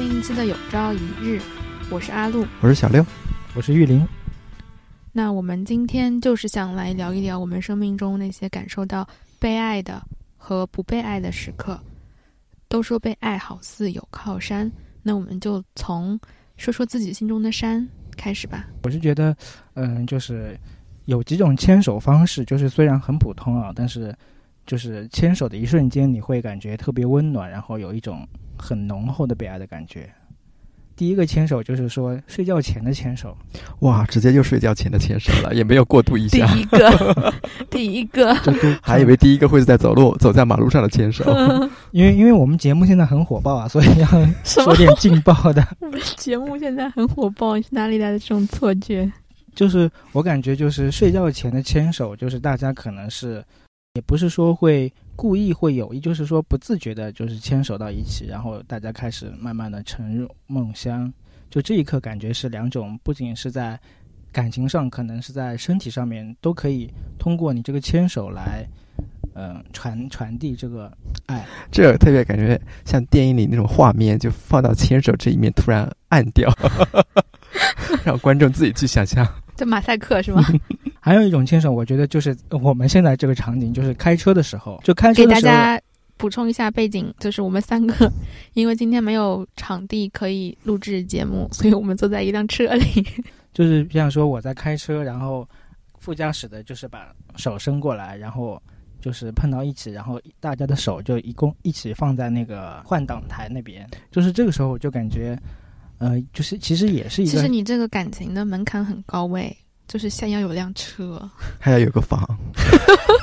大家好，欢迎收听新一期的《有朝一日》，我是阿露，我是小六，我是玉林。那我们今天就是想来聊一聊我们生命中那些感受到被爱的和不被爱的时刻。都说被爱好似有靠山，那我们就从说说自己心中的山开始吧。我是觉得，嗯，就是有几种牵手方式，就是虽然很普通啊，但是就是牵手的一瞬间，你会感觉特别温暖，然后有一种很浓厚的被爱的感觉。第一个牵手就是说睡觉前的牵手，哇，直接就睡觉前的牵手了，也没有过渡一下。第一个，第一个，还以为第一个会是在走路走在马路上的牵手。因为因为我们节目现在很火爆啊，所以要说点劲爆的。我们节目现在很火爆，哪里来的这种错觉？就是我感觉，就是睡觉前的牵手，就是大家可能是。也不是说会故意会有意，就是说不自觉的，就是牵手到一起，然后大家开始慢慢的沉入梦乡。就这一刻，感觉是两种，不仅是在感情上，可能是在身体上面，都可以通过你这个牵手来，嗯，传传递这个爱。这特别感觉像电影里那种画面，就放到牵手这一面突然暗掉，让观众自己去想象。这马赛克是吗？还有一种牵手，我觉得就是我们现在这个场景，就是开车的时候，就开车给大家补充一下背景，就是我们三个因为今天没有场地可以录制节目，所以我们坐在一辆车里。就是比方说我在开车，然后副驾驶的就是把手伸过来，然后就是碰到一起，然后大家的手就一共一起放在那个换挡台那边。就是这个时候我就感觉，呃，就是其实也是一个，其实你这个感情的门槛很高位。就是先要有辆车，还要有个房。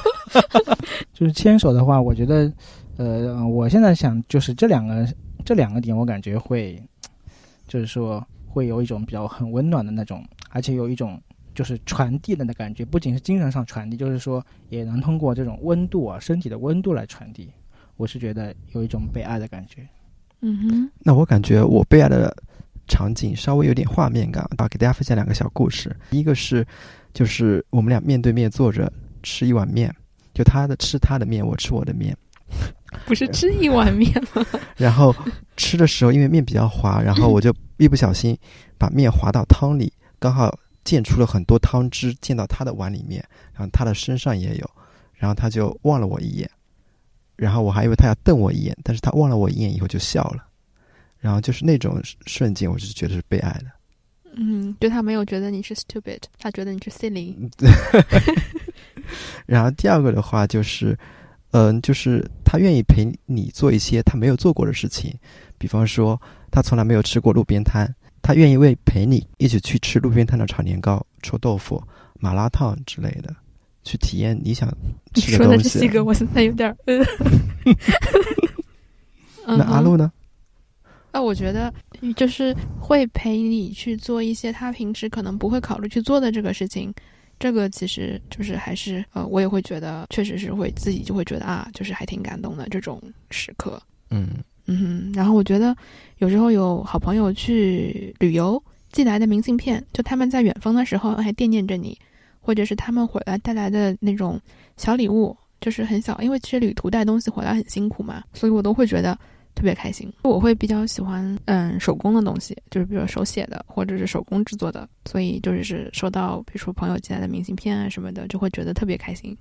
就是牵手的话，我觉得，呃，我现在想，就是这两个这两个点，我感觉会，就是说会有一种比较很温暖的那种，而且有一种就是传递的那感觉，不仅是精神上传递，就是说也能通过这种温度啊，身体的温度来传递。我是觉得有一种被爱的感觉。嗯哼，那我感觉我被爱的。场景稍微有点画面感啊，给大家分享两个小故事。一个是，就是我们俩面对面坐着吃一碗面，就他的吃他的面，我吃我的面，不是吃一碗面吗？然后吃的时候，因为面比较滑，然后我就一不小心把面滑到汤里，刚好溅出了很多汤汁，溅到他的碗里面，然后他的身上也有，然后他就望了我一眼，然后我还以为他要瞪我一眼，但是他望了我一眼以后就笑了。然后就是那种瞬间，我是觉得是被爱的。嗯，对他没有觉得你是 stupid，他觉得你是 silly。然后第二个的话就是，嗯，就是他愿意陪你做一些他没有做过的事情，比方说他从来没有吃过路边摊，他愿意为陪你一起去吃路边摊的炒年糕、臭豆腐、麻辣烫之类的，去体验你想吃的东西。说的这几个，我现在有点。那阿路呢？那我觉得，就是会陪你去做一些他平时可能不会考虑去做的这个事情，这个其实就是还是呃，我也会觉得，确实是会自己就会觉得啊，就是还挺感动的这种时刻。嗯嗯，然后我觉得有时候有好朋友去旅游寄来的明信片，就他们在远方的时候还惦念着你，或者是他们回来带来的那种小礼物，就是很小，因为其实旅途带东西回来很辛苦嘛，所以我都会觉得。特别开心，我会比较喜欢嗯手工的东西，就是比如手写的或者是手工制作的，所以就是收到比如说朋友寄来的明信片啊什么的，就会觉得特别开心。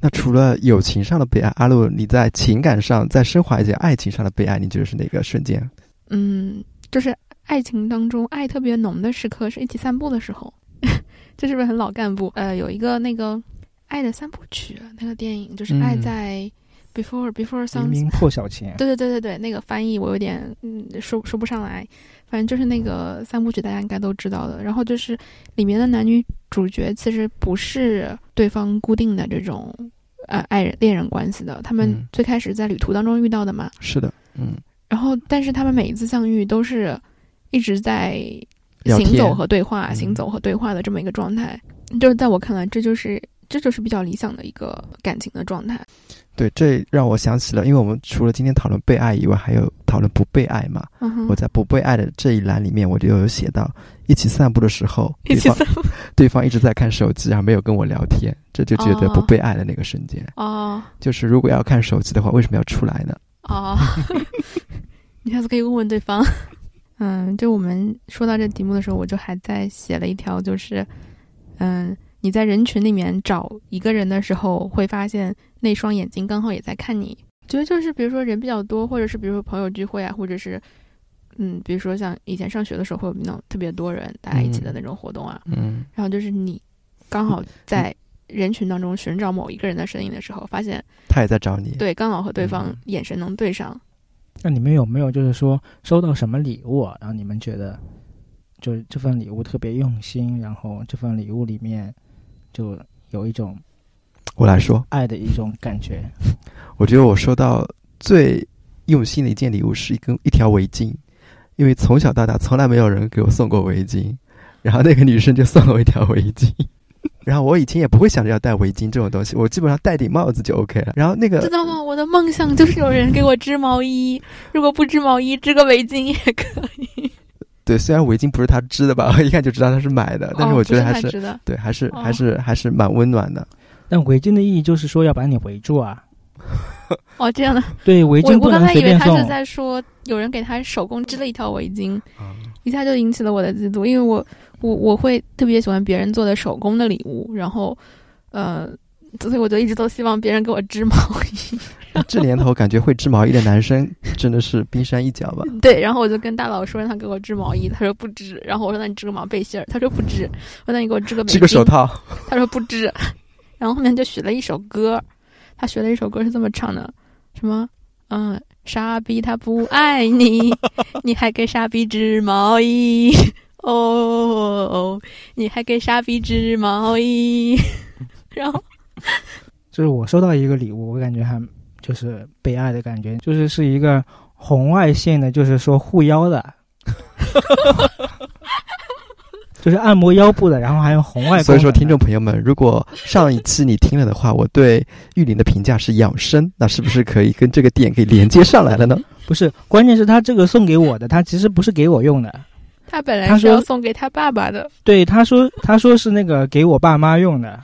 那除了友情上的被爱，阿露你在情感上在升华一些爱情上的被爱，你觉得是哪个瞬间？嗯，就是爱情当中爱特别浓的时刻，是一起散步的时候。这是不是很老干部？呃，有一个那个爱的三部曲，那个电影就是爱在。Before before 黎明破晓前，对对对对对，那个翻译我有点嗯说说不上来，反正就是那个三部曲，大家应该都知道的。然后就是里面的男女主角其实不是对方固定的这种呃爱人恋人关系的，他们最开始在旅途当中遇到的嘛。是的，嗯。然后，但是他们每一次相遇都是一直在行走和对话，行走和对话的这么一个状态。就是在我看来，这就是这就是比较理想的一个感情的状态。对，这让我想起了，因为我们除了今天讨论被爱以外，还有讨论不被爱嘛。我在不被爱的这一栏里面，我就有写到，一起散步的时候，对方对方一直在看手机，然后没有跟我聊天，这就觉得不被爱的那个瞬间。哦，就是如果要看手机的话，为什么要出来呢？哦，你下次可以问问对方。嗯，就我们说到这题目的时候，我就还在写了一条，就是，嗯，你在人群里面找一个人的时候，会发现那双眼睛刚好也在看你。觉得就是比如说人比较多，或者是比如说朋友聚会啊，或者是嗯，比如说像以前上学的时候会有那种特别多人大家一起的那种活动啊，嗯，然后就是你刚好在人群当中寻找某一个人的身影的时候，发现他也在找你。对，刚好和对方嗯眼神能对上。那你们有没有就是说收到什么礼物啊？然后你们觉得就是这份礼物特别用心，然后这份礼物里面就有一种我来说，爱的一种感觉。我觉得我收到最用心的一件礼物是一根一条围巾，因为从小到大从来没有人给我送过围巾，然后那个女生就送了我一条围巾。然后我以前也不会想着要戴围巾这种东西，我基本上戴顶帽子就 OK 了。然后那个知道吗？我的梦想就是有人给我织毛衣，如果不织毛衣，织个围巾也可以。对，虽然围巾不是他织的吧，我 一看就知道他是买的，但是哦我觉得还是。对，还是、哦还是还是蛮温暖的。但围巾的意义就是说要把你围住啊。哦，这样的。对，围巾我巾不能刚才以为他随便送。是在说有人给他手工织了一条围巾，啊一下就引起了我的嫉妒，因为我我我会特别喜欢别人做的手工的礼物，然后呃，所以我就一直都希望别人给我织毛衣。这年头感觉会织毛衣的男生 真的是冰山一角吧？对，然后我就跟大佬说让他给我织毛衣，他说不织。然后我说那你织个毛背心儿，他说不织。我说那你给我织个织个手，套，他说不织。然后后面就学了一首歌，他学了一首歌是这么唱的，什么嗯，傻逼他不爱你，你还给傻逼织毛衣哦。哦，你还给傻逼织毛衣，然后就是我收到一个礼物，我感觉还就是被爱的感觉，就是是一个红外线的，就是说护腰的，就是按摩腰部的，然后还有红外。所以说，听众，朋友们，如果上一期你听了的话，我对玉林的评价是养生，那是不是可以跟这个点给连接上来了呢？不是，关键是他这个送给我的，他其实不是给我用的。他本来说是要送给他爸爸的，对，他说他说是那个给我爸妈用的，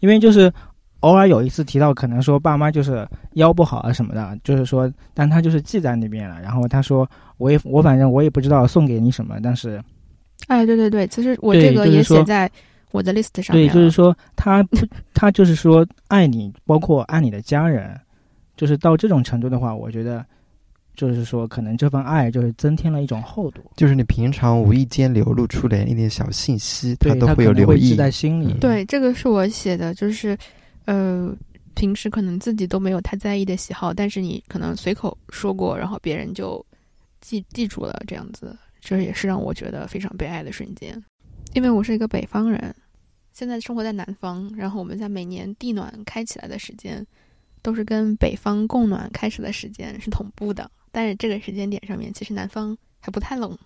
因为就是偶尔有一次提到，可能说爸妈就是腰不好啊什么的，就是说，但他就是记在那边了。然后他说，我也我反正我也不知道送给你什么，但是哎，对对对，其实我这个也写在我的 list 上对，面对。就是说他他就是说爱你，包括爱你的家人，就是到这种程度的话，我觉得就是说可能这份爱就是增添了一种厚度，就是你平常无意间流露出的一点小信息，他都会有留意。在心里。嗯对，这个是我写的，就是，呃，平时可能自己都没有太在意的喜好，但是你可能随口说过，然后别人就记记住了，这样子，这也是让我觉得非常悲哀的瞬间。因为我是一个北方人，现在生活在南方，然后我们家每年地暖开起来的时间，都是跟北方供暖开始的时间是同步的，但是这个时间点上面，其实南方还不太冷，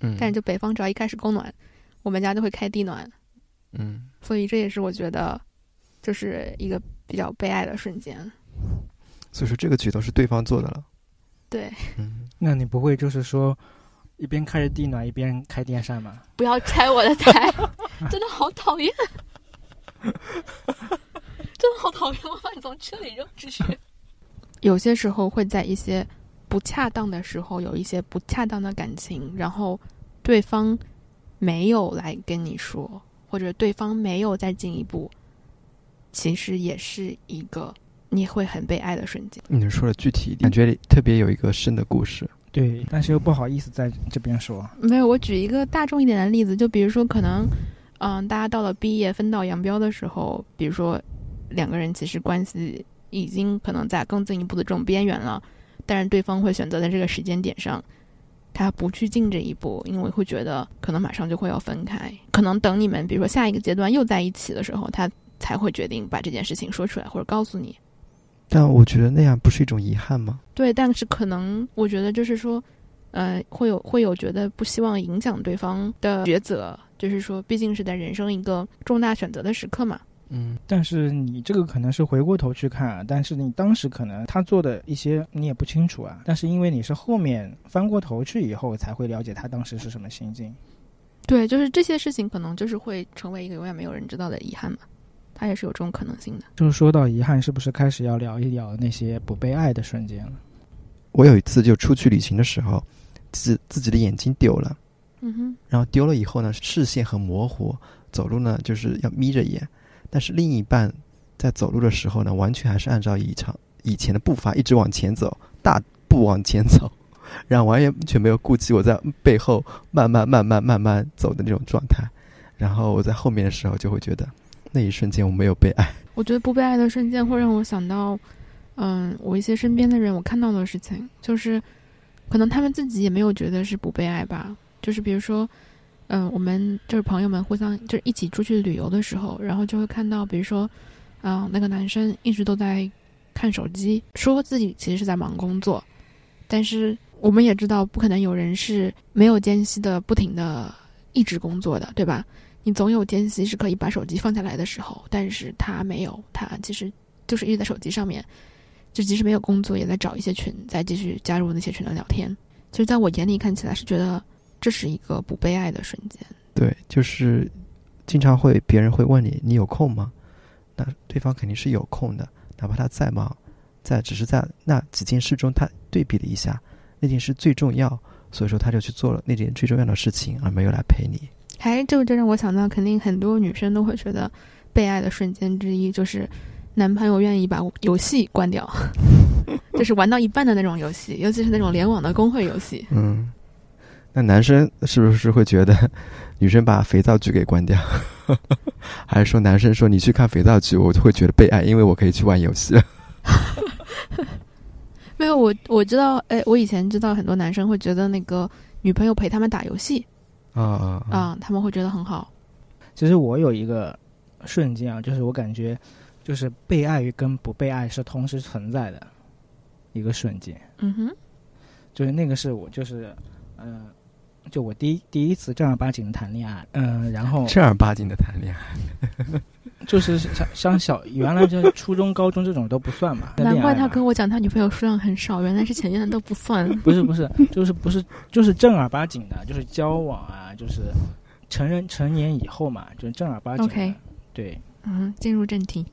嗯，但是就北方只要一开始供暖，我们家就会开地暖。嗯，所以这也是我觉得，就是一个比较悲哀的瞬间。所以说这个举动是对方做的了。对，嗯，那你不会就是说一边开着地暖一边开电扇吗？不要拆我的台，真的好讨厌，真的好讨厌！我把你从车里扔出去。有些时候会在一些不恰当的时候有一些不恰当的感情，然后对方没有来跟你说，或者对方没有再进一步，其实也是一个你会很被爱的瞬间。你说的具体一点，感觉特别有一个深的故事。对，但是又不好意思在这边说。没有，我举一个大众一点的例子，就比如说，可能，嗯，大家到了毕业分道扬镳的时候，比如说两个人其实关系已经可能在更进一步的这种边缘了，但是对方会选择在这个时间点上，他不去进这一步，因为会觉得可能马上就会要分开，可能等你们比如说下一个阶段又在一起的时候，他才会决定把这件事情说出来或者告诉你。但我觉得那样不是一种遗憾吗？对，但是可能我觉得就是说，呃，会有会有觉得不希望影响对方的抉择，就是说，毕竟是在人生一个重大选择的时刻嘛。嗯，但是你这个可能是回过头去看啊，但是你当时可能他做的一些你也不清楚啊，但是因为你是后面翻过头去以后才会了解他当时是什么心境。对，就是这些事情可能就是会成为一个永远没有人知道的遗憾嘛，它也是有这种可能性的。就是说到遗憾，是不是开始要聊一聊那些不被爱的瞬间了？我有一次就出去旅行的时候，自自己的眼睛丢了，嗯哼，然后丢了以后呢，视线很模糊，走路呢就是要眯着眼，但是另一半在走路的时候呢，完全还是按照以常以前的步伐一直往前走，大步往前走，然后完全没有顾及我在背后慢慢慢慢慢慢走的那种状态，然后我在后面的时候就会觉得那一瞬间我没有被爱。我觉得不被爱的瞬间会让我想到，嗯，我一些身边的人我看到的事情，就是可能他们自己也没有觉得是不被爱吧。就是比如说，嗯，我们就是朋友们互相就是一起出去旅游的时候，然后就会看到，比如说，啊、那个男生一直都在看手机，说自己其实是在忙工作，但是我们也知道，不可能有人是没有间隙的不停的一直工作的，对吧？你总有间隙是可以把手机放下来的时候，但是他没有，他其实就是一直在手机上面，就即使没有工作，也在找一些群，再继续加入那些群的聊天。就是在我眼里看起来是觉得这是一个不被爱的瞬间。对，就是经常会别人会问你，你有空吗？那对方肯定是有空的，哪怕他再忙，在只是在那几件事中，他对比了一下，那件事最重要，所以说他就去做了那件最重要的事情，而没有来陪你。还这这让我想到，肯定很多女生都会觉得被爱的瞬间之一就是男朋友愿意把游戏关掉，就是玩到一半的那种游戏，尤其是那种联网的公会游戏。嗯，那男生是不是会觉得女生把肥皂剧给关掉？还是说男生说你去看肥皂剧，我就会觉得被爱，因为我可以去玩游戏了？没有，我我知道，哎，我以前知道很多男生会觉得那个女朋友陪他们打游戏啊啊啊！啊、他们会觉得很好。其实我有一个瞬间啊，就是我感觉，就是被爱跟不被爱是同时存在的一个瞬间。嗯哼，就是那个是我就是，嗯、就我第一第一次正儿八经的谈恋爱，嗯、然后正儿八经的谈恋爱，就是像像小原来这初中、高中这种都不算嘛。难怪他跟我讲他女朋友数量很少，原来是前面的都不算。不是不是，就是不是就是正儿八经的，就是交往啊，就是成人成年以后嘛，就是正儿八经的。OK 对，嗯，进入正题。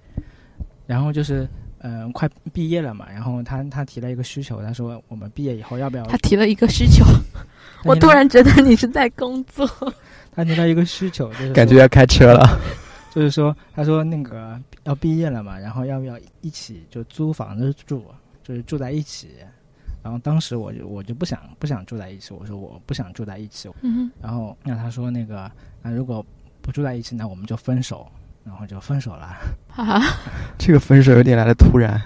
然后就是嗯、呃快毕业了嘛，然后他他提了一个需求，他说我们毕业以后要不要？他提了一个需求，我突然觉得你是在工作。他提了一个需求，就是感觉要开车了。就是说，他说那个要毕业了嘛，然后要不要一起就租房子住，就是住在一起。然后当时我就我就不想不想住在一起，我说我不想住在一起。嗯然后那他说那个那如果不住在一起，那我们就分手，然后就分手了。哼，哈哈，这个分手有点来的突然。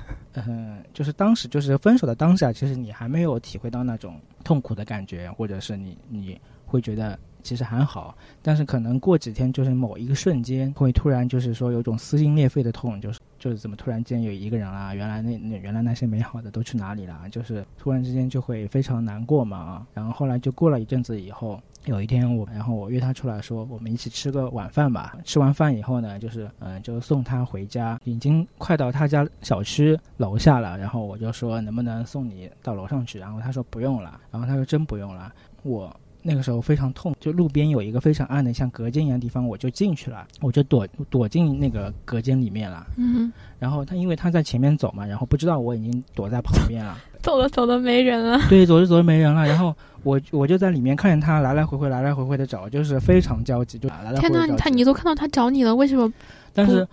嗯，就是当时就是分手的当下，其实你还没有体会到那种痛苦的感觉，或者是你你会觉得其实还好，但是可能过几天就是某一个瞬间会突然就是说有种撕心裂肺的痛，就是就是怎么突然间有一个人啊，原来那那原来那些美好的都去哪里了？就是突然之间就会非常难过嘛啊。然后后来就过了一阵子以后，有一天我然后我约他出来说我们一起吃个晚饭吧。吃完饭以后呢，就是嗯、就送他回家，已经快到他家小区楼下了。然后我就说能不能送你到楼上去？然后他说不用了。然后他说真不用了。我那个时候非常痛，就路边有一个非常暗的像隔间一样的地方，我就进去了，我就躲躲进那个隔间里面了。嗯然后他因为他在前面走嘛，然后不知道我已经躲在旁边了。走着走着没人了。对，走着走着没人了，然后我我就在里面看见他来来回回来来回回的找，就是非常焦急，就来来回回着急。他你都看到他找你了，为什么？但是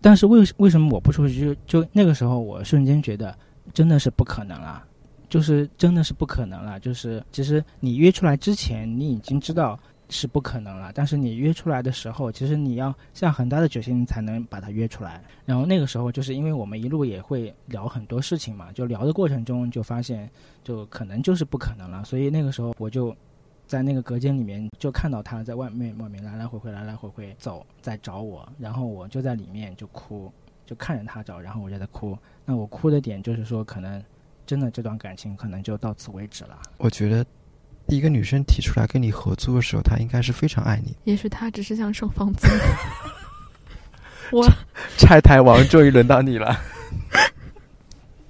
但是为为什么我不出去？就就那个时候，我瞬间觉得真的是不可能了，就是真的是不可能了。就是其实你约出来之前，你已经知道是不可能了，但是你约出来的时候，其实你要下很大的决心才能把他约出来。然后那个时候，就是因为我们一路也会聊很多事情嘛，就聊的过程中就发现，就可能就是不可能了。所以那个时候我就。在那个隔间里面，就看到他在外面外面来来回回来来回回走，在找我，然后我就在里面就哭，就看着他找，然后我就在哭。那我哭的点就是说，可能真的这段感情可能就到此为止了。我觉得，一个女生提出来跟你合租的时候，她应该是非常爱你。也许她只是想收房租。我 拆台王终于轮到你了。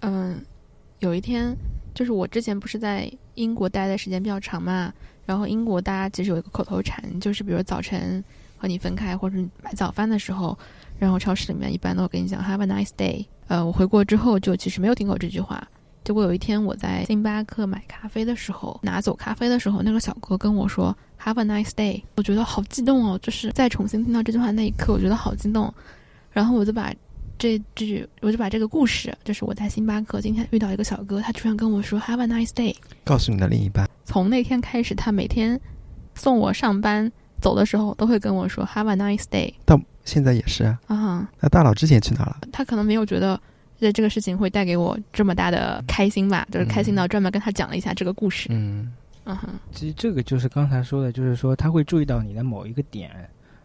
嗯，有一天，就是我之前不是在英国待的时间比较长嘛，然后英国大家其实有一个口头禅，就是比如早晨和你分开或者买早饭的时候，然后超市里面一般都会跟你讲 “Have a nice day”。呃，我回国之后就其实没有听过这句话，结果有一天我在星巴克买咖啡的时候，拿走咖啡的时候，那个小哥跟我说 “Have a nice day”，我觉得好激动哦！就是再重新听到这句话那一刻，我觉得好激动。然后我就把这句，我就把这个故事，就是我在星巴克今天遇到一个小哥，他突然跟我说 “Have a nice day”，告诉你的另一半。从那天开始，他每天送我上班走的时候，都会跟我说 “Have a nice day”。到现在也是啊。啊，那大佬之前去哪了？他可能没有觉得。这这个事情会带给我这么大的开心吧？就是开心到专门跟他讲了一下这个故事。嗯嗯哼，其实这个就是刚才说的，就是说他会注意到你的某一个点，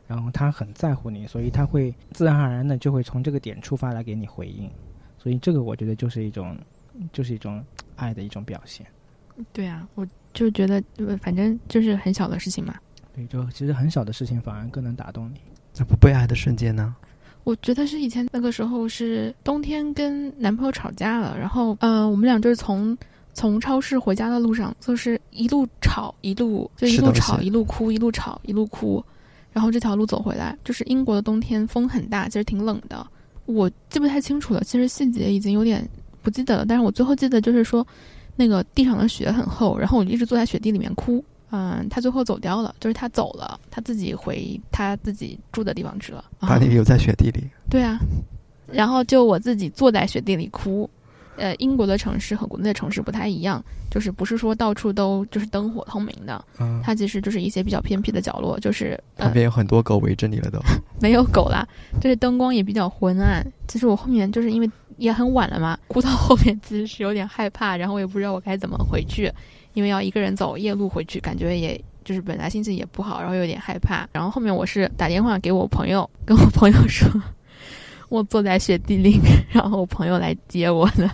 然后他很在乎你，所以他会自然而然的就会从这个点出发来给你回应。所以这个我觉得就是一种，就是一种爱的一种表现。对啊，我就觉得，反正就是很小的事情嘛。对，就其实很小的事情反而更能打动你。那不被爱的瞬间呢？我觉得是以前那个时候是冬天跟男朋友吵架了，然后呃，我们俩就是从从超市回家的路上，就是一路吵一路就一路吵一路哭一路吵一路哭，然后这条路走回来，就是英国的冬天风很大，其实挺冷的。我记不太清楚了，其实细节已经有点不记得了，但是我最后记得就是说，那个地上的雪很厚，然后我就一直坐在雪地里面哭。嗯，他最后走掉了，就是他走了，他自己回他自己住的地方去了。把你留在雪地里。对啊，然后就我自己坐在雪地里哭。呃，英国的城市和国内的城市不太一样，就是不是说到处都就是灯火通明的。嗯，它其实就是一些比较偏僻的角落，就是旁边有很多狗围着你了都。没有狗啦，就是灯光也比较昏暗。其实我后面就是因为也很晚了嘛，哭到后面其实是有点害怕，然后我也不知道我该怎么回去。因为要一个人走夜路回去，感觉也就是本来心情也不好，然后有点害怕。然后后面我是打电话给我朋友，跟我朋友说，我坐在雪地里面，然后我朋友来接我的。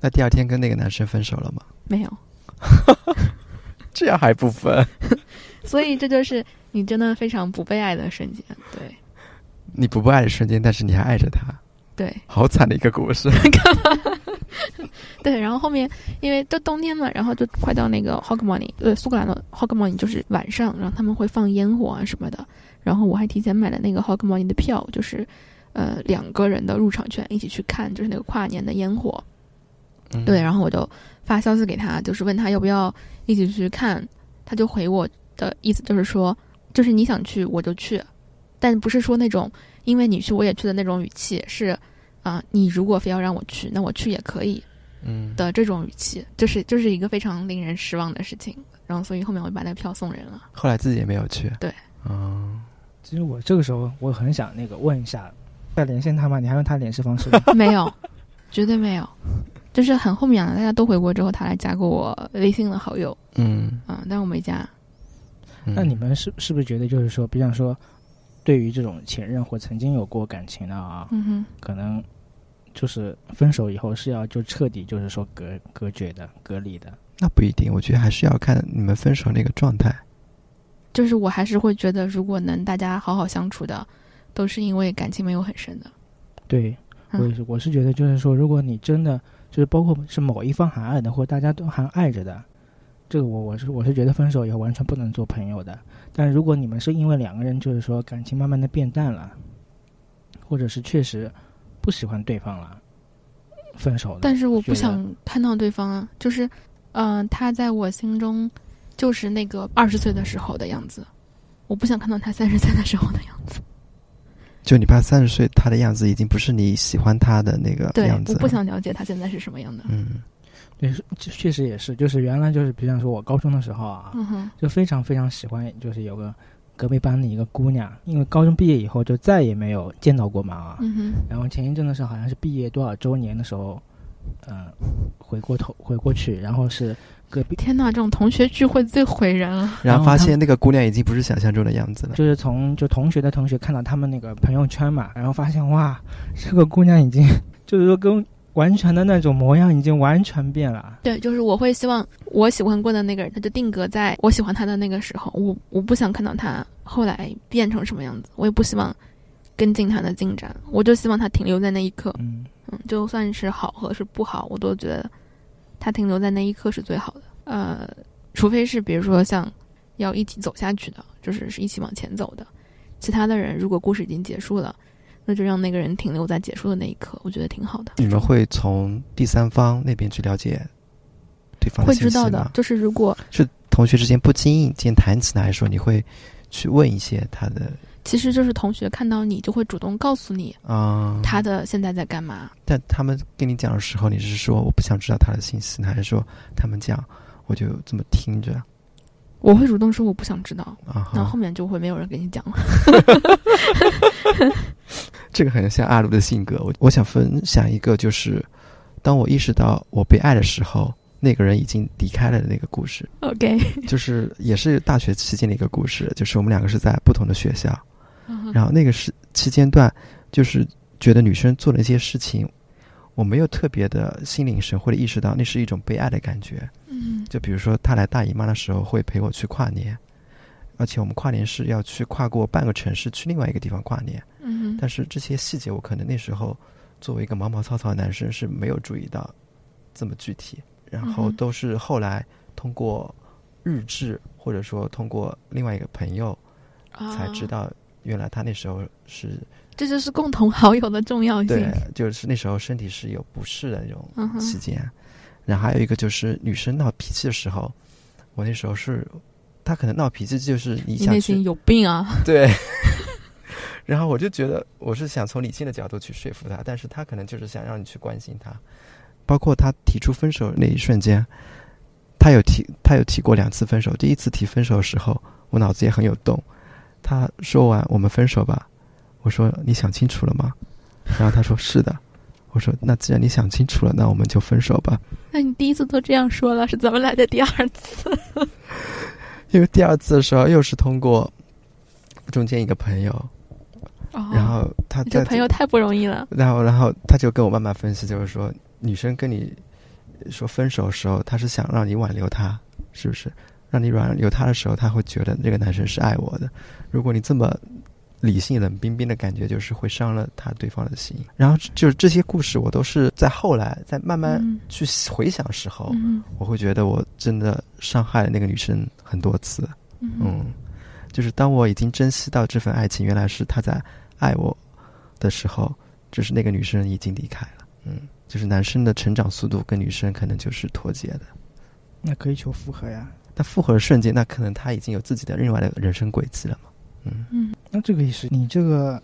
那第二天跟那个男生分手了吗？没有。这样还不分？所以这就是你真的非常不被爱的瞬间。对。你不被爱的瞬间，但是你还爱着他。对。好惨的一个故事。对，然后后面因为都冬天嘛，然后就快到那个 Hogmanay，对，苏格兰的 Hogmanay 就是晚上，然后他们会放烟火啊什么的。然后我还提前买了那个 Hogmanay 的票，就是呃两个人的入场券，一起去看，就是那个跨年的烟火。对，然后我就发消息给他，就是问他要不要一起去看，他就回我的意思就是说，就是你想去我就去，但不是说那种因为你去我也去的那种语气，是。啊，你如果非要让我去，那我去也可以，嗯的这种语气，就是就是一个非常令人失望的事情。然后，所以后面我就把那个票送人了。后来自己也没有去。对，嗯，其实我这个时候我很想那个问一下，要连线他吗？你还用他联系方式吗？没有，绝对没有。就是很后面了，大家都回国之后，他来加过我微信的好友。嗯嗯，但我没加。那你们是是不是觉得就是说，比方说，对于这种前任或曾经有过感情的啊，嗯哼，可能。就是分手以后是要就彻底就是说隔隔绝的隔离的，那不一定，我觉得还是要看你们分手那个状态。就是我还是会觉得，如果能大家好好相处的，都是因为感情没有很深的。对，我也是，我是觉得就是说，如果你真的就是包括是某一方还爱的，或大家都还爱着的，这个我我是我是觉得分手以后完全不能做朋友的。但如果你们是因为两个人就是说感情慢慢的变淡了，或者是确实。不喜欢对方了，分手。但是我不想看到对方啊，就是，嗯，他在我心中就是那个二十岁的时候的样子，我不想看到他三十岁的时候的样子。就你怕三十岁他的样子已经不是你喜欢他的那个样子。我不想了解他现在是什么样的。嗯，对，确实也是，就是原来就是，比方说我高中的时候啊，就非常非常喜欢，就是有个。隔壁班的一个姑娘，因为高中毕业以后就再也没有见到过嘛啊。嗯。然后前一阵的时候，好像是毕业多少周年的时候，嗯，回过头回过去，然后是隔壁。天哪，这种同学聚会最毁人了。然后发现那个姑娘已经不是想象中的样子了。就是从就同学的同学看到他们那个朋友圈嘛，然后发现哇，这个姑娘已经就是说跟。完全的那种模样已经完全变了。对，就是我会希望我喜欢过的那个人，他就定格在我喜欢他的那个时候。我我不想看到他后来变成什么样子，我也不希望跟进他的进展。我就希望他停留在那一刻。嗯嗯，就算是好和是不好，我都觉得他停留在那一刻是最好的。呃，除非是比如说像要一起走下去的，就是是一起往前走的。其他的人如果故事已经结束了，那就让那个人停留在结束的那一刻，我觉得挺好的。你们会从第三方那边去了解对方的会知道的，就是如果是同学之间不经意间谈起来说，你会去问一些他的其实就是同学看到你就会主动告诉你啊，他的现在在干嘛。但他们跟你讲的时候，你是说我不想知道他的信息，还是说他们讲我就这么听着我会主动说我不想知道，啊然后后？面就会没有人跟你讲了。这个很像阿鲁的性格。我我想分享一个，就是当我意识到我被爱的时候，那个人已经离开了的那个故事，OK，就是也是大学期间的一个故事，就是我们两个是在不同的学校，嗯然后那个是期间段，就是觉得女生做的一些事情，我没有特别的心领神会的意识到那是一种被爱的感觉。嗯。就比如说他来大姨妈的时候会陪我去跨年，而且我们跨年是要去跨过半个城市去另外一个地方跨年，嗯但是这些细节我可能那时候作为一个毛毛糙糙的男生是没有注意到这么具体，然后都是后来通过日志或者说通过另外一个朋友才知，道，原来他那时候是啊这就是共同好友的重要性。对，就是那时候身体是有不适的那种期间。然后还有一个就是女生闹脾气的时候，我那时候是，她可能闹脾气就是你内心有病啊！对，然后我就觉得我是想从理性的角度去说服她，但是她可能就是想让你去关心她。包括她提出分手那一瞬间，她有提，她有提过两次分手。第一次提分手的时候，我脑子也很有洞。她说完我们分手吧，我说你想清楚了吗？然后她说是的。我说那既然你想清楚了，那我们就分手吧。那你第一次都这样说了，是怎么来的第二次？因为第二次的时候又是通过中间一个朋友，哦然后他这在朋友太不容易了。然后，然后他就跟我慢慢分析，就是说，女生跟你说分手的时候，她是想让你挽留她，是不是？让你挽留她的时候，她会觉得那个男生是爱我的。如果你这么理性冷冰冰的感觉，就是会伤了他对方的心。然后就是这些故事，我都是在后来在慢慢嗯去回想时候，嗯我会觉得我真的伤害了那个女生很多次。嗯嗯，就是当我已经珍惜到这份爱情，原来是他在爱我的时候，就是那个女生已经离开了。嗯，就是男生的成长速度跟女生可能就是脱节的。那可以求复合呀。那复合的瞬间，那可能他已经有自己的另外的人生轨迹了嘛。嗯，嗯，那这个也是你这个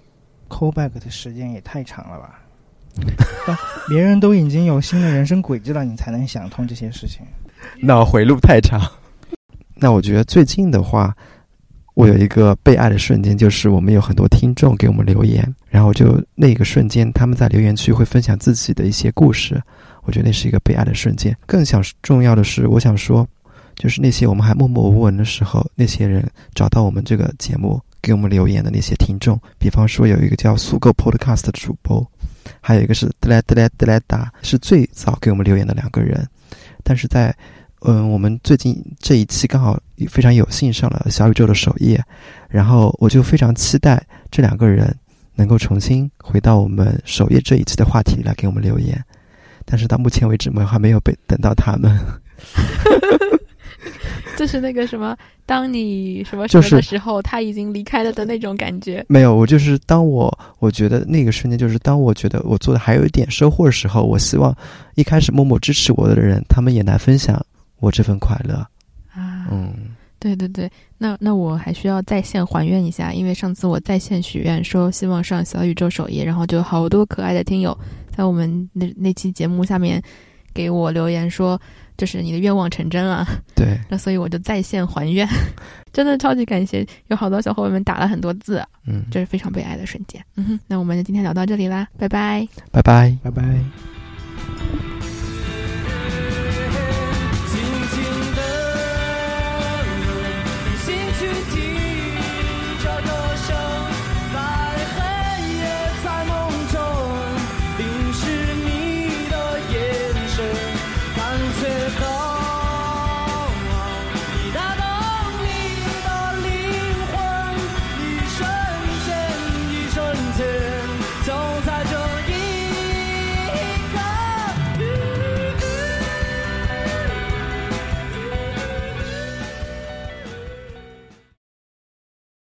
callback 的时间也太长了吧？别人都已经有新的人生轨迹了，你才能想通这些事情。脑回路太长。那我觉得最近的话，我有一个被爱的瞬间，就是我们有很多听众给我们留言，然后就那个瞬间，他们在留言区会分享自己的一些故事，我觉得那是一个被爱的瞬间。更想重要的是，我想说，就是那些我们还默默无闻的时候，那些人找到我们这个节目给我们留言的那些听众，比方说有一个叫苏购 Podcast 的主播，还有一个是德莱德莱德莱达，是最早给我们留言的两个人，但是在嗯，我们最近这一期刚好非常有幸上了小宇宙的首页，然后我就非常期待这两个人能够重新回到我们首页这一期的话题里来给我们留言，但是到目前为止，我们还没有被等到他们。就是那个什么，当你什么什么的时候，他已经离开了的那种感觉。没有，我就是当我我觉得那个瞬间，就是当我觉得我做的还有一点收获的时候，我希望一开始默默支持我的人，他们也来分享我这份快乐。啊，嗯，对对对，那那我还需要在线还愿一下，因为上次我在线许愿说希望上小宇宙首页，然后就有好多可爱的听友在我们那那期节目下面给我留言说，就是你的愿望成真了，对，那所以我就在线还愿，真的超级感谢，有好多小伙伴们打了很多字，嗯，这是非常被爱的瞬间。嗯哼，那我们就今天聊到这里啦，拜拜。拜拜。拜拜。